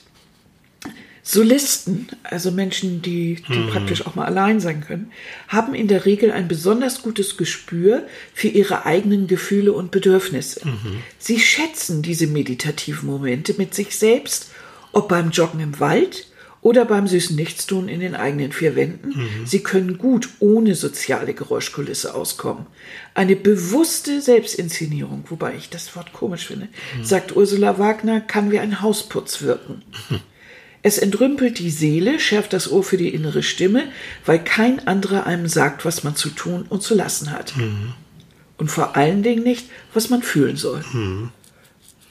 Solisten, also Menschen, die, die mhm. praktisch auch mal allein sein können, haben in der Regel ein besonders gutes Gespür für ihre eigenen Gefühle und Bedürfnisse. Mhm. Sie schätzen diese meditativen Momente mit sich selbst, ob beim Joggen im Wald oder beim süßen Nichtstun in den eigenen vier Wänden. Mhm. Sie können gut ohne soziale Geräuschkulisse auskommen. Eine bewusste Selbstinszenierung, wobei ich das Wort komisch finde, mhm. sagt Ursula Wagner, kann wie ein Hausputz wirken. Mhm. <laughs> Es entrümpelt die Seele, schärft das Ohr für die innere Stimme, weil kein anderer einem sagt, was man zu tun und zu lassen hat. Mhm. Und vor allen Dingen nicht, was man fühlen soll.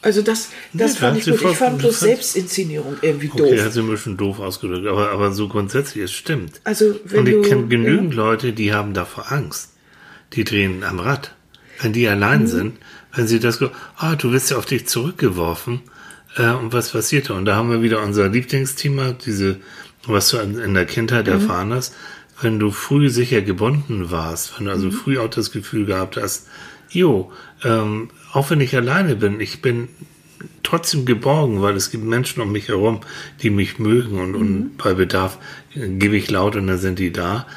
Also das, das nee, fand ich gut. Ich fand bloß Selbstinszenierung irgendwie doof. Okay, hat sie ein bisschen doof ausgedrückt, aber, aber so grundsätzlich, es stimmt. Also, wenn Und ich kenne genügend ja. Leute, die haben davor Angst. Die drehen am Rad. Wenn die allein mhm. sind, wenn sie das, ah, du wirst ja auf dich zurückgeworfen, äh, und was passiert da? Und da haben wir wieder unser Lieblingsthema, diese, was du in der Kindheit mhm. erfahren hast. Wenn du früh sicher gebunden warst, wenn du also mhm. früh auch das Gefühl gehabt hast, jo, ähm, auch wenn ich alleine bin, ich bin trotzdem geborgen, weil es gibt Menschen um mich herum, die mich mögen und, mhm. und bei Bedarf äh, gebe ich laut und dann sind die da.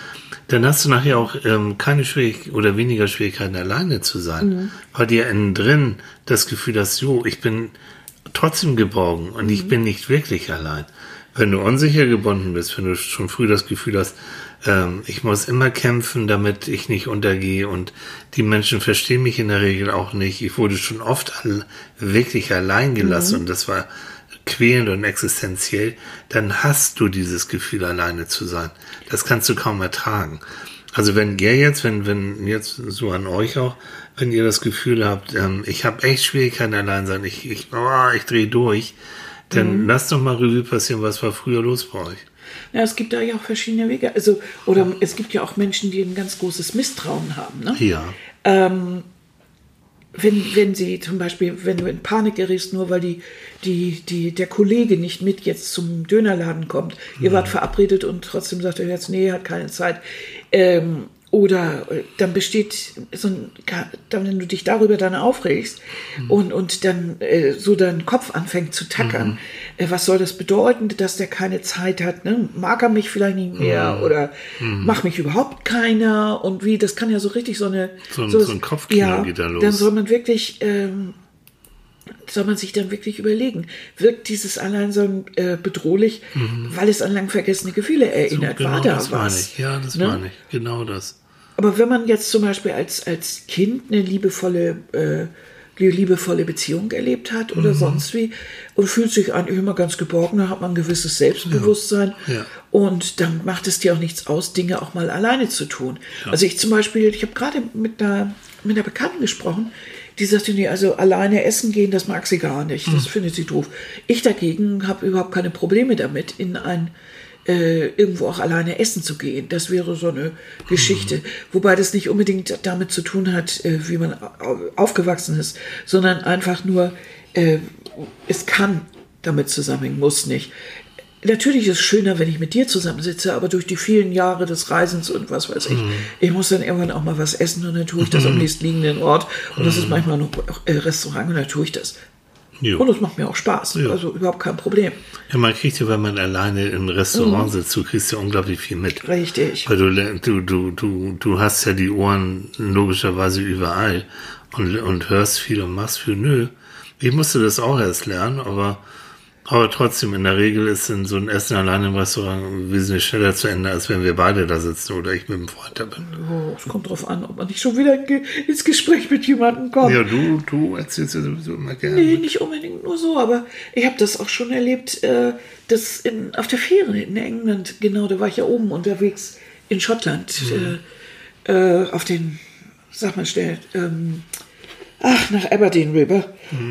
Dann hast du nachher auch ähm, keine Schwierigkeiten oder weniger Schwierigkeiten, alleine zu sein, mhm. weil dir innen drin das Gefühl hast, jo, ich bin trotzdem geborgen und mhm. ich bin nicht wirklich allein. Wenn du unsicher gebunden bist, wenn du schon früh das Gefühl hast, ähm, ich muss immer kämpfen, damit ich nicht untergehe und die Menschen verstehen mich in der Regel auch nicht. Ich wurde schon oft all, wirklich allein gelassen mhm. und das war quälend und existenziell, dann hast du dieses Gefühl, alleine zu sein. Das kannst du kaum ertragen. Also wenn ihr jetzt, wenn, wenn jetzt so an euch auch, wenn ihr das Gefühl habt, ähm, ich habe echt Schwierigkeiten allein sein, ich, ich, oh, ich drehe durch, dann mhm. lasst doch mal Revue passieren, was war früher los bei euch. Ja, es gibt da ja auch verschiedene Wege. Also, oder es gibt ja auch Menschen, die ein ganz großes Misstrauen haben. Ne? Ja. Ähm, wenn, wenn sie zum Beispiel, wenn du in Panik gerätst, nur weil die, die, die, der Kollege nicht mit jetzt zum Dönerladen kommt, ihr wart mhm. verabredet und trotzdem sagt er jetzt, nee, hat keine Zeit. Ähm, oder äh, dann besteht so ein, dann, wenn du dich darüber dann aufregst mhm. und, und dann äh, so dein Kopf anfängt zu tackern, mhm. äh, was soll das bedeuten, dass der keine Zeit hat? Ne? Mag er mich vielleicht nicht mehr mhm. oder mhm. macht mich überhaupt keiner? Und wie, das kann ja so richtig so eine. So, ein, so, so ein Kopfkino ja, geht da los. Dann soll man wirklich. Ähm, soll man sich dann wirklich überlegen, wirkt dieses Alleinsein äh, bedrohlich, mhm. weil es an lang vergessene Gefühle erinnert? So, genau War da das was? Meine ich. Ja, das ne? meine ich. Genau das. Aber wenn man jetzt zum Beispiel als, als Kind eine liebevolle, äh, liebevolle Beziehung erlebt hat oder mhm. sonst wie und fühlt sich eigentlich immer ganz geborgen, dann hat man ein gewisses Selbstbewusstsein ja. Ja. und dann macht es dir auch nichts aus, Dinge auch mal alleine zu tun. Ja. Also ich zum Beispiel, ich habe gerade mit einer, mit einer Bekannten gesprochen, die sagte, nee, also alleine essen gehen, das mag sie gar nicht. Das mhm. findet sie doof. Ich dagegen habe überhaupt keine Probleme damit, in ein äh, irgendwo auch alleine essen zu gehen. Das wäre so eine Geschichte. Mhm. Wobei das nicht unbedingt damit zu tun hat, äh, wie man aufgewachsen ist, sondern einfach nur, äh, es kann damit zusammenhängen, muss nicht. Natürlich ist es schöner, wenn ich mit dir zusammensitze, aber durch die vielen Jahre des Reisens und was weiß ich, mhm. ich muss dann irgendwann auch mal was essen und dann tue ich das am mhm. <laughs> nächstliegenden Ort. Und das ist mhm. manchmal noch Restaurant und dann tue ich das. Jo. Und es macht mir auch Spaß. Jo. Also überhaupt kein Problem. Ja, man kriegt ja, wenn man alleine im Restaurant mhm. sitzt, du kriegst ja unglaublich viel mit. Richtig. Weil du, du, du, du, du hast ja die Ohren logischerweise überall und, und hörst viel und machst viel. Nö. Ich musste das auch erst lernen, aber aber trotzdem, in der Regel ist in so ein Essen allein im Restaurant wesentlich schneller zu Ende, als wenn wir beide da sitzen oder ich mit dem Freund da bin. Oh, es kommt drauf an, ob man nicht schon wieder ins Gespräch mit jemandem kommt. Ja, du, du erzählst ja sowieso immer gerne. Nee, nicht unbedingt nur so, aber ich habe das auch schon erlebt, äh, dass in, auf der Fähre in England, genau, da war ich ja oben unterwegs in Schottland, mhm. äh, äh, auf den, sag mal schnell, ähm, ach, nach Aberdeen rüber.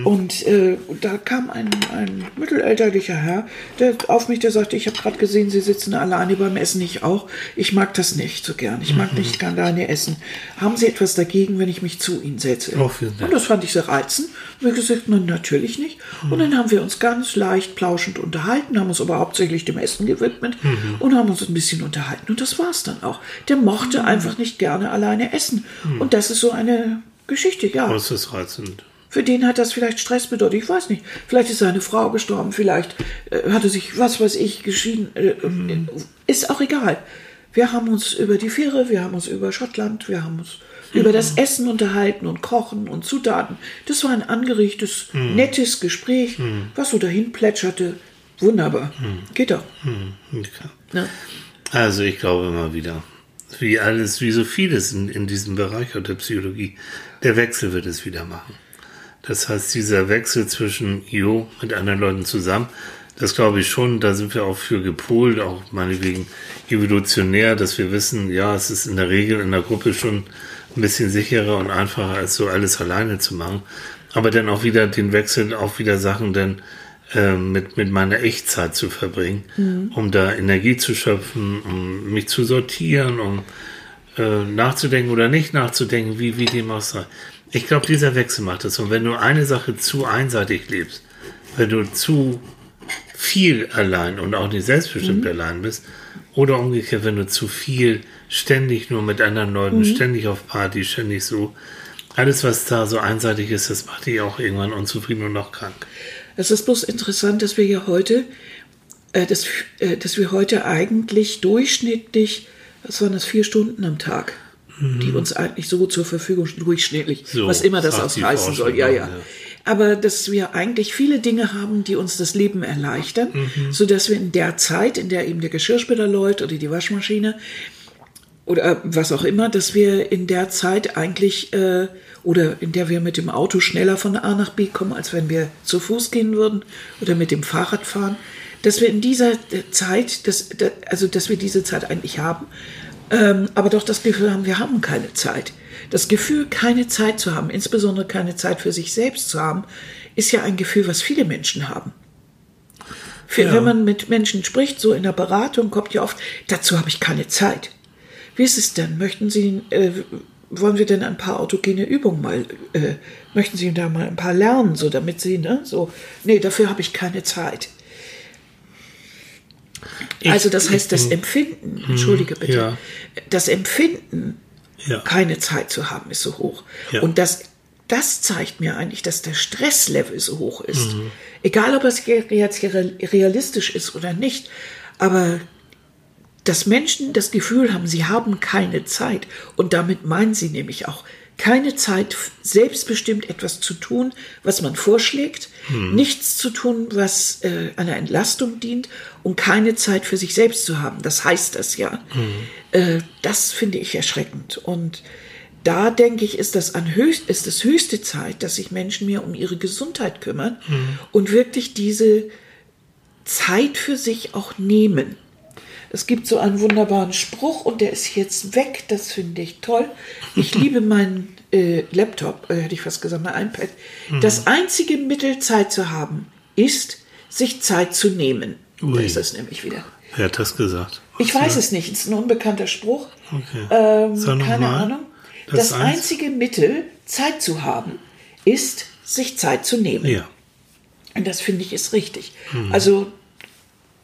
Und äh, da kam ein, ein mittelalterlicher Herr, der auf mich, der sagte, ich habe gerade gesehen, Sie sitzen alleine beim Essen, ich auch. Ich mag das nicht so gern. Ich mag nicht alleine essen. Haben Sie etwas dagegen, wenn ich mich zu Ihnen setze? Oh. Und das fand ich sehr reizend. Und wir gesagt, na, natürlich nicht. Und dann haben wir uns ganz leicht plauschend unterhalten, haben uns aber hauptsächlich dem Essen gewidmet und haben uns ein bisschen unterhalten. Und das war's dann auch. Der mochte einfach nicht gerne alleine essen. Und das ist so eine Geschichte, ja. Oh, ist das reizend. Für den hat das vielleicht Stress bedeutet. Ich weiß nicht. Vielleicht ist seine Frau gestorben. Vielleicht äh, hatte sich, was weiß ich, geschieden. Äh, äh, Ist auch egal. Wir haben uns über die Fähre, wir haben uns über Schottland, wir haben uns über das Essen unterhalten und Kochen und Zutaten. Das war ein angeregtes, nettes Gespräch, was so dahin plätscherte. Wunderbar. Geht doch. Okay. Ne? Also ich glaube immer wieder, wie alles, wie so vieles in, in diesem Bereich der Psychologie, der Wechsel wird es wieder machen. Das heißt, dieser Wechsel zwischen Jo mit anderen Leuten zusammen, das glaube ich schon, da sind wir auch für gepolt, auch meinetwegen evolutionär, dass wir wissen, ja, es ist in der Regel in der Gruppe schon ein bisschen sicherer und einfacher, als so alles alleine zu machen. Aber dann auch wieder den Wechsel, auch wieder Sachen dann äh, mit, mit meiner Echtzeit zu verbringen, um da Energie zu schöpfen, um mich zu sortieren, um äh, nachzudenken oder nicht nachzudenken, wie, wie dem auch sei. Ich glaube, dieser Wechsel macht es. Und wenn du eine Sache zu einseitig lebst, wenn du zu viel allein und auch nicht selbstbestimmt allein bist, oder umgekehrt, wenn du zu viel ständig nur mit anderen Leuten, ständig auf Party, ständig so, alles, was da so einseitig ist, das macht dich auch irgendwann unzufrieden und auch krank. Es ist bloß interessant, dass wir ja heute, äh, dass, äh, dass wir heute eigentlich durchschnittlich, was waren das, vier Stunden am Tag, die uns eigentlich so zur Verfügung stehen, durchschnittlich, So, was immer das heißen soll, ja, ja, ja. Aber dass wir eigentlich viele Dinge haben, die uns das Leben erleichtern, so dass wir in der Zeit, in der eben der Geschirrspüler läuft oder die Waschmaschine, oder was auch immer, dass wir in der Zeit eigentlich äh, oder in der wir mit dem Auto schneller von A nach B kommen, als wenn wir zu Fuß gehen würden oder mit dem Fahrrad fahren, dass wir in dieser Zeit, dass, da- also dass wir diese Zeit eigentlich haben, ähm, aber doch das Gefühl haben, wir haben keine Zeit. Das Gefühl, keine Zeit zu haben, insbesondere keine Zeit für sich selbst zu haben, ist ja ein Gefühl, was viele Menschen haben. Für, Ja. Wenn man mit Menschen spricht, so in der Beratung, kommt ja oft, dazu habe ich keine Zeit. Wie ist es denn? Möchten Sie, äh, wollen wir denn ein paar autogene Übungen mal, äh, möchten Sie da mal ein paar lernen, so damit Sie, ne, so, nee, dafür habe ich keine Zeit. Ich- also das heißt, das Empfinden, entschuldige bitte, ja. das Empfinden, Ja. keine Zeit zu haben, ist so hoch. Ja. Und das, das zeigt mir eigentlich, dass der Stresslevel so hoch ist. Mhm. Egal, ob es jetzt realistisch ist oder nicht, aber dass Menschen das Gefühl haben, sie haben keine Zeit. Und damit meinen sie nämlich auch keine Zeit, selbstbestimmt etwas zu tun, was man vorschlägt, nichts zu tun, was äh, einer Entlastung dient und keine Zeit für sich selbst zu haben. Das heißt das ja. Äh, das finde ich erschreckend. Und da denke ich, ist das, an höchst, ist es höchste Zeit, dass sich Menschen mehr um ihre Gesundheit kümmern und wirklich diese Zeit für sich auch nehmen. Es gibt so einen wunderbaren Spruch und der ist jetzt weg. Das finde ich toll. Ich <laughs> liebe meinen äh, Laptop, äh, hätte ich fast gesagt, mein iPad. Das einzige Mittel, Zeit zu haben, ist, sich Zeit zu nehmen. Da Ui. ist das nämlich wieder. Wer hat das gesagt? Ich weiß es nicht. Es ist ein unbekannter Spruch. Okay. Ähm, keine mal. Ahnung. Das Das, eins- einzige Mittel, Zeit zu haben, ist, sich Zeit zu nehmen. Ja. Und das finde ich ist richtig. Mhm. Also,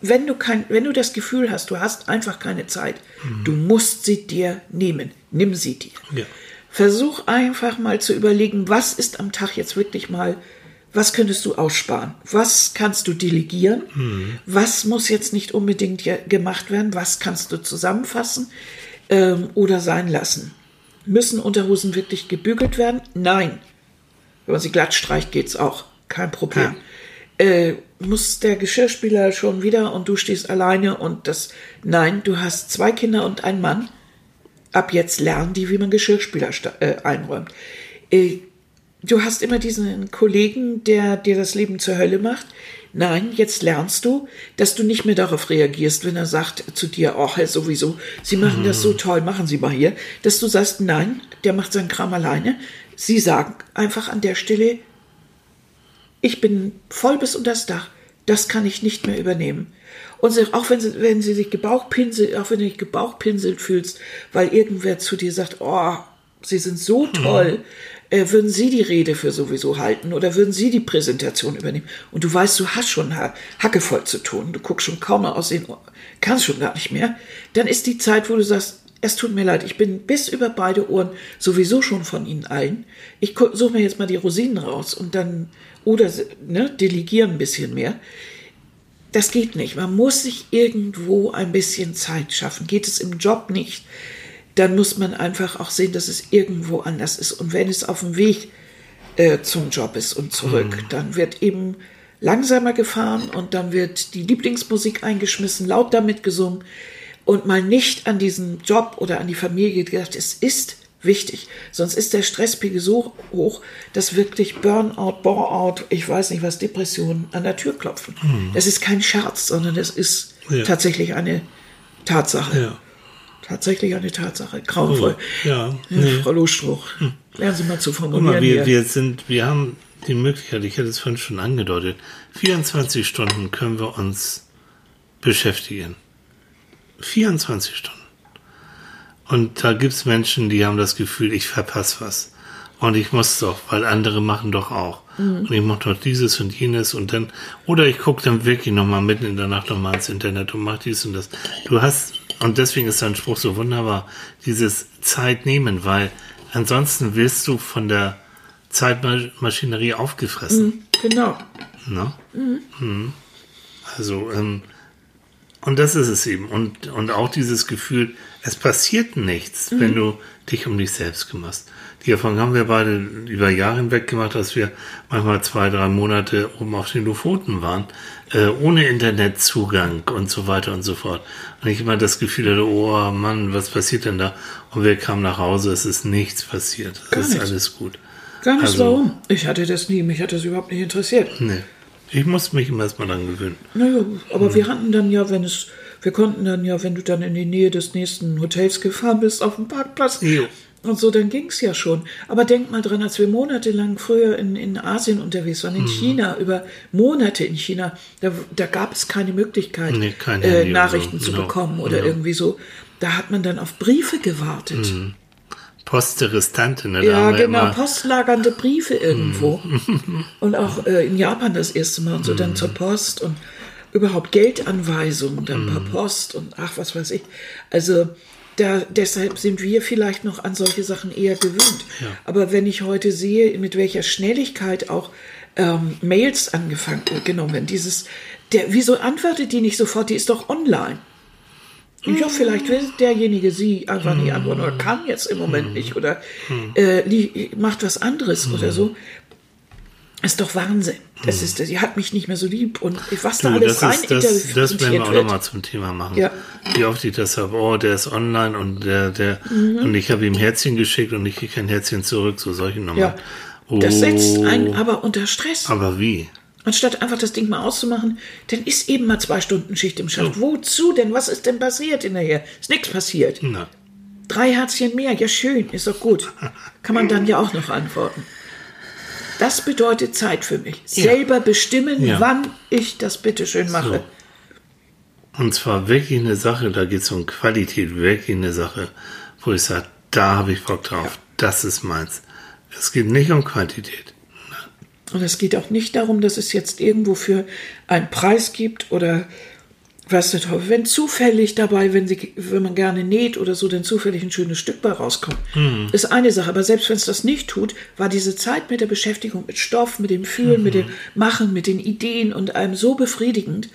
wenn du, kein, wenn du das Gefühl hast, du hast einfach keine Zeit, du musst sie dir nehmen. Nimm sie dir. Mhm. Ja. Versuch einfach mal zu überlegen, was ist am Tag jetzt wirklich mal, was könntest du aussparen? Was kannst du delegieren? Mhm. Was muss jetzt nicht unbedingt ja- gemacht werden? Was kannst du zusammenfassen ähm, oder sein lassen? Müssen Unterhosen wirklich gebügelt werden? Nein. Wenn man sie glatt streicht, geht's auch. Kein Problem. Äh, muss der Geschirrspüler schon wieder und du stehst alleine und das. Nein, du hast zwei Kinder und einen Mann. Ab jetzt lernen die, wie man Geschirrspüler äh, einräumt. Äh, du hast immer diesen Kollegen, der dir das Leben zur Hölle macht. Nein, jetzt lernst du, dass du nicht mehr darauf reagierst, wenn er sagt zu dir, oh, sowieso, Sie machen das so toll, machen Sie mal hier, dass du sagst, nein, der macht seinen Kram alleine. Sie sagen einfach an der Stelle, ich bin voll bis unter das Dach, das kann ich nicht mehr übernehmen. Und sie, auch wenn sie, wenn sie sich gebauchpinselt, auch wenn du dich gebauchpinselt fühlst, weil irgendwer zu dir sagt, oh, sie sind so toll, äh, würden sie die Rede für sowieso halten oder würden sie die Präsentation übernehmen? Und du weißt, du hast schon ha Hacke voll zu tun, du guckst schon kaum noch aussehen, kannst schon gar nicht mehr, dann ist die Zeit, wo du sagst, es tut mir leid, ich bin bis über beide Ohren sowieso schon von Ihnen allen. Ich suche mir jetzt mal die Rosinen raus und dann, oder ne, delegieren ein bisschen mehr. Das geht nicht. Man muss sich irgendwo ein bisschen Zeit schaffen. Geht es im Job nicht, dann muss man einfach auch sehen, dass es irgendwo anders ist. Und wenn es auf dem Weg äh, zum Job ist und zurück, mhm. dann wird eben langsamer gefahren und dann wird die Lieblingsmusik eingeschmissen, laut damit gesungen und mal nicht an diesen Job oder an die Familie gedacht. Es ist wichtig, sonst ist der Stresspegel so hoch, dass wirklich Burnout, Boreout, ich weiß nicht was, Depressionen an der Tür klopfen. Mhm. Das ist kein Scherz, sondern das ist ja. tatsächlich eine Tatsache. Ja tatsächlich eine Tatsache. Grauenvoll. Oh, ja, nee. Frau Lohstruch, hm. lernen Sie mal zu formulieren. Mal, wir, wir, sind, wir haben die Möglichkeit, ich hätte es vorhin schon angedeutet, 24 Stunden können wir uns beschäftigen. 24 Stunden. Und da gibt es Menschen, die haben das Gefühl, ich verpasse was. Und ich muss doch, weil andere machen doch auch. Mhm. Und ich mache doch dieses und jenes und dann, oder ich gucke dann wirklich nochmal mitten in der Nacht nochmal ins Internet und mache dies und das. Du hast und deswegen ist dein Spruch so wunderbar, dieses Zeit nehmen, weil ansonsten wirst du von der Zeitmaschinerie aufgefressen. Mhm, genau. Ne? Mhm. Mhm. Also, ähm, und das ist es eben. Und, und auch dieses Gefühl, es passiert nichts, mhm. wenn du dich um dich selbst kümmerst. Die Erfahrung haben wir beide über Jahre hinweg gemacht, dass wir manchmal zwei, drei Monate oben auf den Lofoten waren, äh, ohne Internetzugang und so weiter und so fort. Und ich immer das Gefühl hatte, oh Mann, was passiert denn da? Und wir kamen nach Hause, es ist nichts passiert. Es ist nichts. alles gut. Gar nicht, also, warum? Ich hatte das nie, mich hat das überhaupt nicht interessiert. Nee. Ich musste mich immer erstmal dran gewöhnen. Naja, aber hm. wir hatten dann ja, wenn es, wir konnten dann ja, wenn du dann in die Nähe des nächsten Hotels gefahren bist, auf dem Parkplatz, jo. Und so, dann ging es ja schon. Aber denk mal dran, als wir monatelang früher in, in Asien unterwegs waren, in mhm. China, über Monate in China, da, da gab es keine Möglichkeit, nee, kein äh, Nachrichten so. zu genau. bekommen oder genau. irgendwie so. Da hat man dann auf Briefe gewartet. Mhm. Posterestante, ne? Ja, genau, postlagernde Briefe irgendwo. Mhm. <laughs> und auch äh, in Japan das erste Mal und so dann mhm. zur Post und überhaupt Geldanweisungen dann per mhm. Post und ach, was weiß ich. Also da, deshalb sind wir vielleicht noch an solche Sachen eher gewöhnt. Ja. Aber wenn ich heute sehe, mit welcher Schnelligkeit auch ähm, Mails angefangen äh, genommen werden, dieses, der, wieso antwortet die nicht sofort? Die ist doch online. Ja, vielleicht will derjenige sie einfach nicht antworten oder kann jetzt im Moment mhm. nicht oder mhm. äh, macht was anderes oder so. Ist doch Wahnsinn. Das hm. ist, sie hat mich nicht mehr so lieb und was du, da alles rein ist, das, das werden wir auch nochmal zum Thema machen. Ja. Wie oft ich das habe, oh, der ist online und der, der, mhm. und ich habe ihm Herzchen geschickt und ich kriege kein Herzchen zurück, so solche Nummern. Ja. Oh. Das setzt einen aber unter Stress. Aber wie? Anstatt einfach das Ding mal auszumachen, dann ist eben mal zwei Stunden Schicht im Schacht. Oh. Wozu denn? Was ist denn passiert hinterher? Ist nichts passiert. Na. Drei Herzchen mehr, ja schön, ist doch gut. Kann man dann ja auch noch antworten. Das bedeutet Zeit für mich. Ja. Selber bestimmen, ja. wann ich das bitteschön mache. So. Und zwar wirklich eine Sache, da geht es um Qualität, wirklich eine Sache, wo ich sage, da habe ich Bock drauf, ja. das ist meins. Es geht nicht um Quantität. Und es geht auch nicht darum, dass es jetzt irgendwo für einen Preis gibt oder was Teufel, wenn zufällig dabei, wenn, sie, wenn man gerne näht oder so, dann zufällig ein schönes Stück bei rauskommt, mhm. ist eine Sache. Aber selbst wenn es das nicht tut, war diese Zeit mit der Beschäftigung mit Stoff, mit dem Fühlen, mhm. mit dem Machen, mit den Ideen und allem so befriedigend.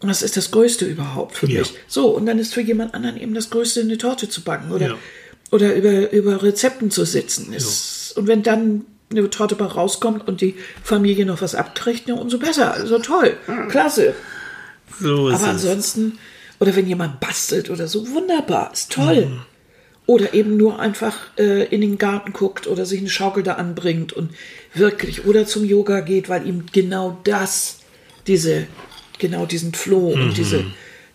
Und das ist das Größte überhaupt für ja. mich. So, und dann ist für jemand anderen eben das Größte, eine Torte zu backen oder, ja. oder über, über Rezepten zu sitzen. Ist, und wenn dann eine Torte bei rauskommt und die Familie noch was abkriegt, umso besser. Also toll, klasse. So ist Aber ansonsten, oder wenn jemand bastelt oder so, wunderbar, ist toll. Mhm. Oder eben nur einfach äh, in den Garten guckt oder sich eine Schaukel da anbringt und wirklich, oder zum Yoga geht, weil ihm genau das diese, genau diesen Floh und diese,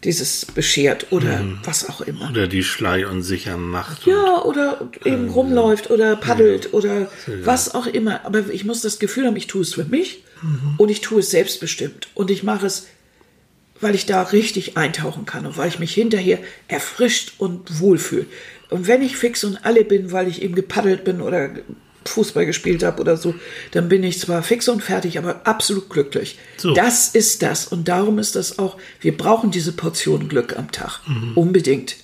dieses beschert oder was auch immer. Oder die Schlei unsicher macht. Ja, oder eben rumläuft oder paddelt oder was auch immer. Aber ich muss das Gefühl haben, ich tue es für mich und ich tue es selbstbestimmt. Und ich mache es, weil ich da richtig eintauchen kann und weil ich mich hinterher erfrischt und wohlfühle. Und wenn ich fix und alle bin, weil ich eben gepaddelt bin oder Fußball gespielt habe oder so, dann bin ich zwar fix und fertig, aber absolut glücklich. So. Das ist das. Und darum ist das auch, wir brauchen diese Portion Glück am Tag. Unbedingt.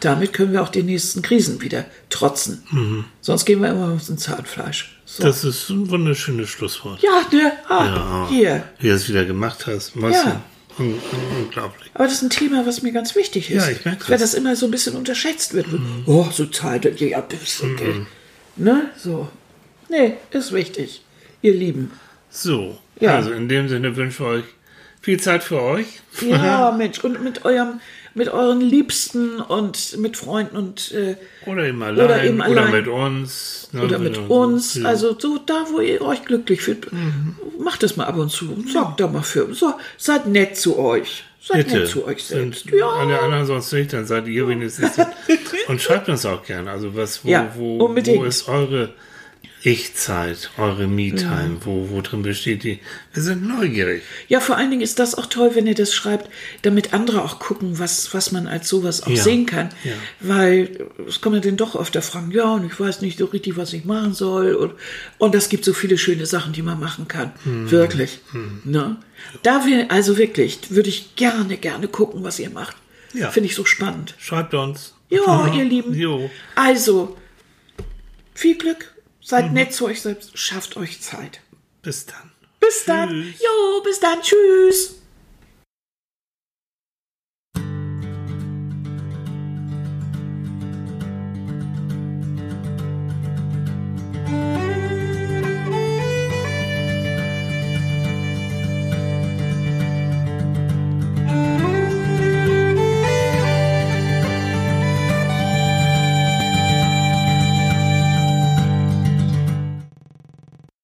Damit können wir auch die nächsten Krisen wieder trotzen. Sonst gehen wir immer auf Zahnfleisch. So. Das ist ein wunderschönes Schlusswort. ja, ne? Ah, Ja. hier. Wie du es wieder gemacht hast. Marcel. Ja. Un un unglaublich. Aber das ist ein Thema, was mir ganz wichtig ist. Ja, ich merke Weil das. das immer so ein bisschen unterschätzt wird. Oh, so Zeit, ja, das okay. Ne? So. Nee, ist wichtig. Ihr Lieben. So, Ja. also in dem Sinne wünsche ich euch viel Zeit für euch. Ja, <laughs> Mensch. Und mit eurem, mit euren Liebsten und mit Freunden und äh, Oder eben allein. Oder, eben allein. mit uns. ne, oder mit uns. Ja. Also so da, wo ihr euch glücklich fühlt. Macht es mal ab und zu. Sorgt da mal für. So, seid nett zu euch. Seid Bitte. zu euch selbst. Sind Ja. alle anderen sonst nicht, dann seid ihr wenigstens. <laughs> und schreibt uns auch gerne. Also was, wo, Ja, wo, wo ist eure Ich-Zeit, eure Me-Time? Wo, wo drin besteht die? Wir sind neugierig. Ja, vor allen Dingen ist das auch toll, wenn ihr das schreibt, damit andere auch gucken, was, was man als sowas auch Ja, sehen kann. ja. Weil es kommen ja dann doch öfter Fragen, ja, und ich weiß nicht so richtig, was ich machen soll. Und, und es gibt so viele schöne Sachen, die man machen kann. Hm. Wirklich. Ne? Da wir, also wirklich, würde ich gerne, gerne gucken, was ihr macht. Ja. Finde ich so spannend. Schreibt uns. Ja, <laughs> ihr Lieben. Jo. Also, viel Glück, seid Mhm. nett zu euch selbst, schafft euch Zeit. Bis dann. Bis dann. Tschüss. Jo, bis dann. Tschüss.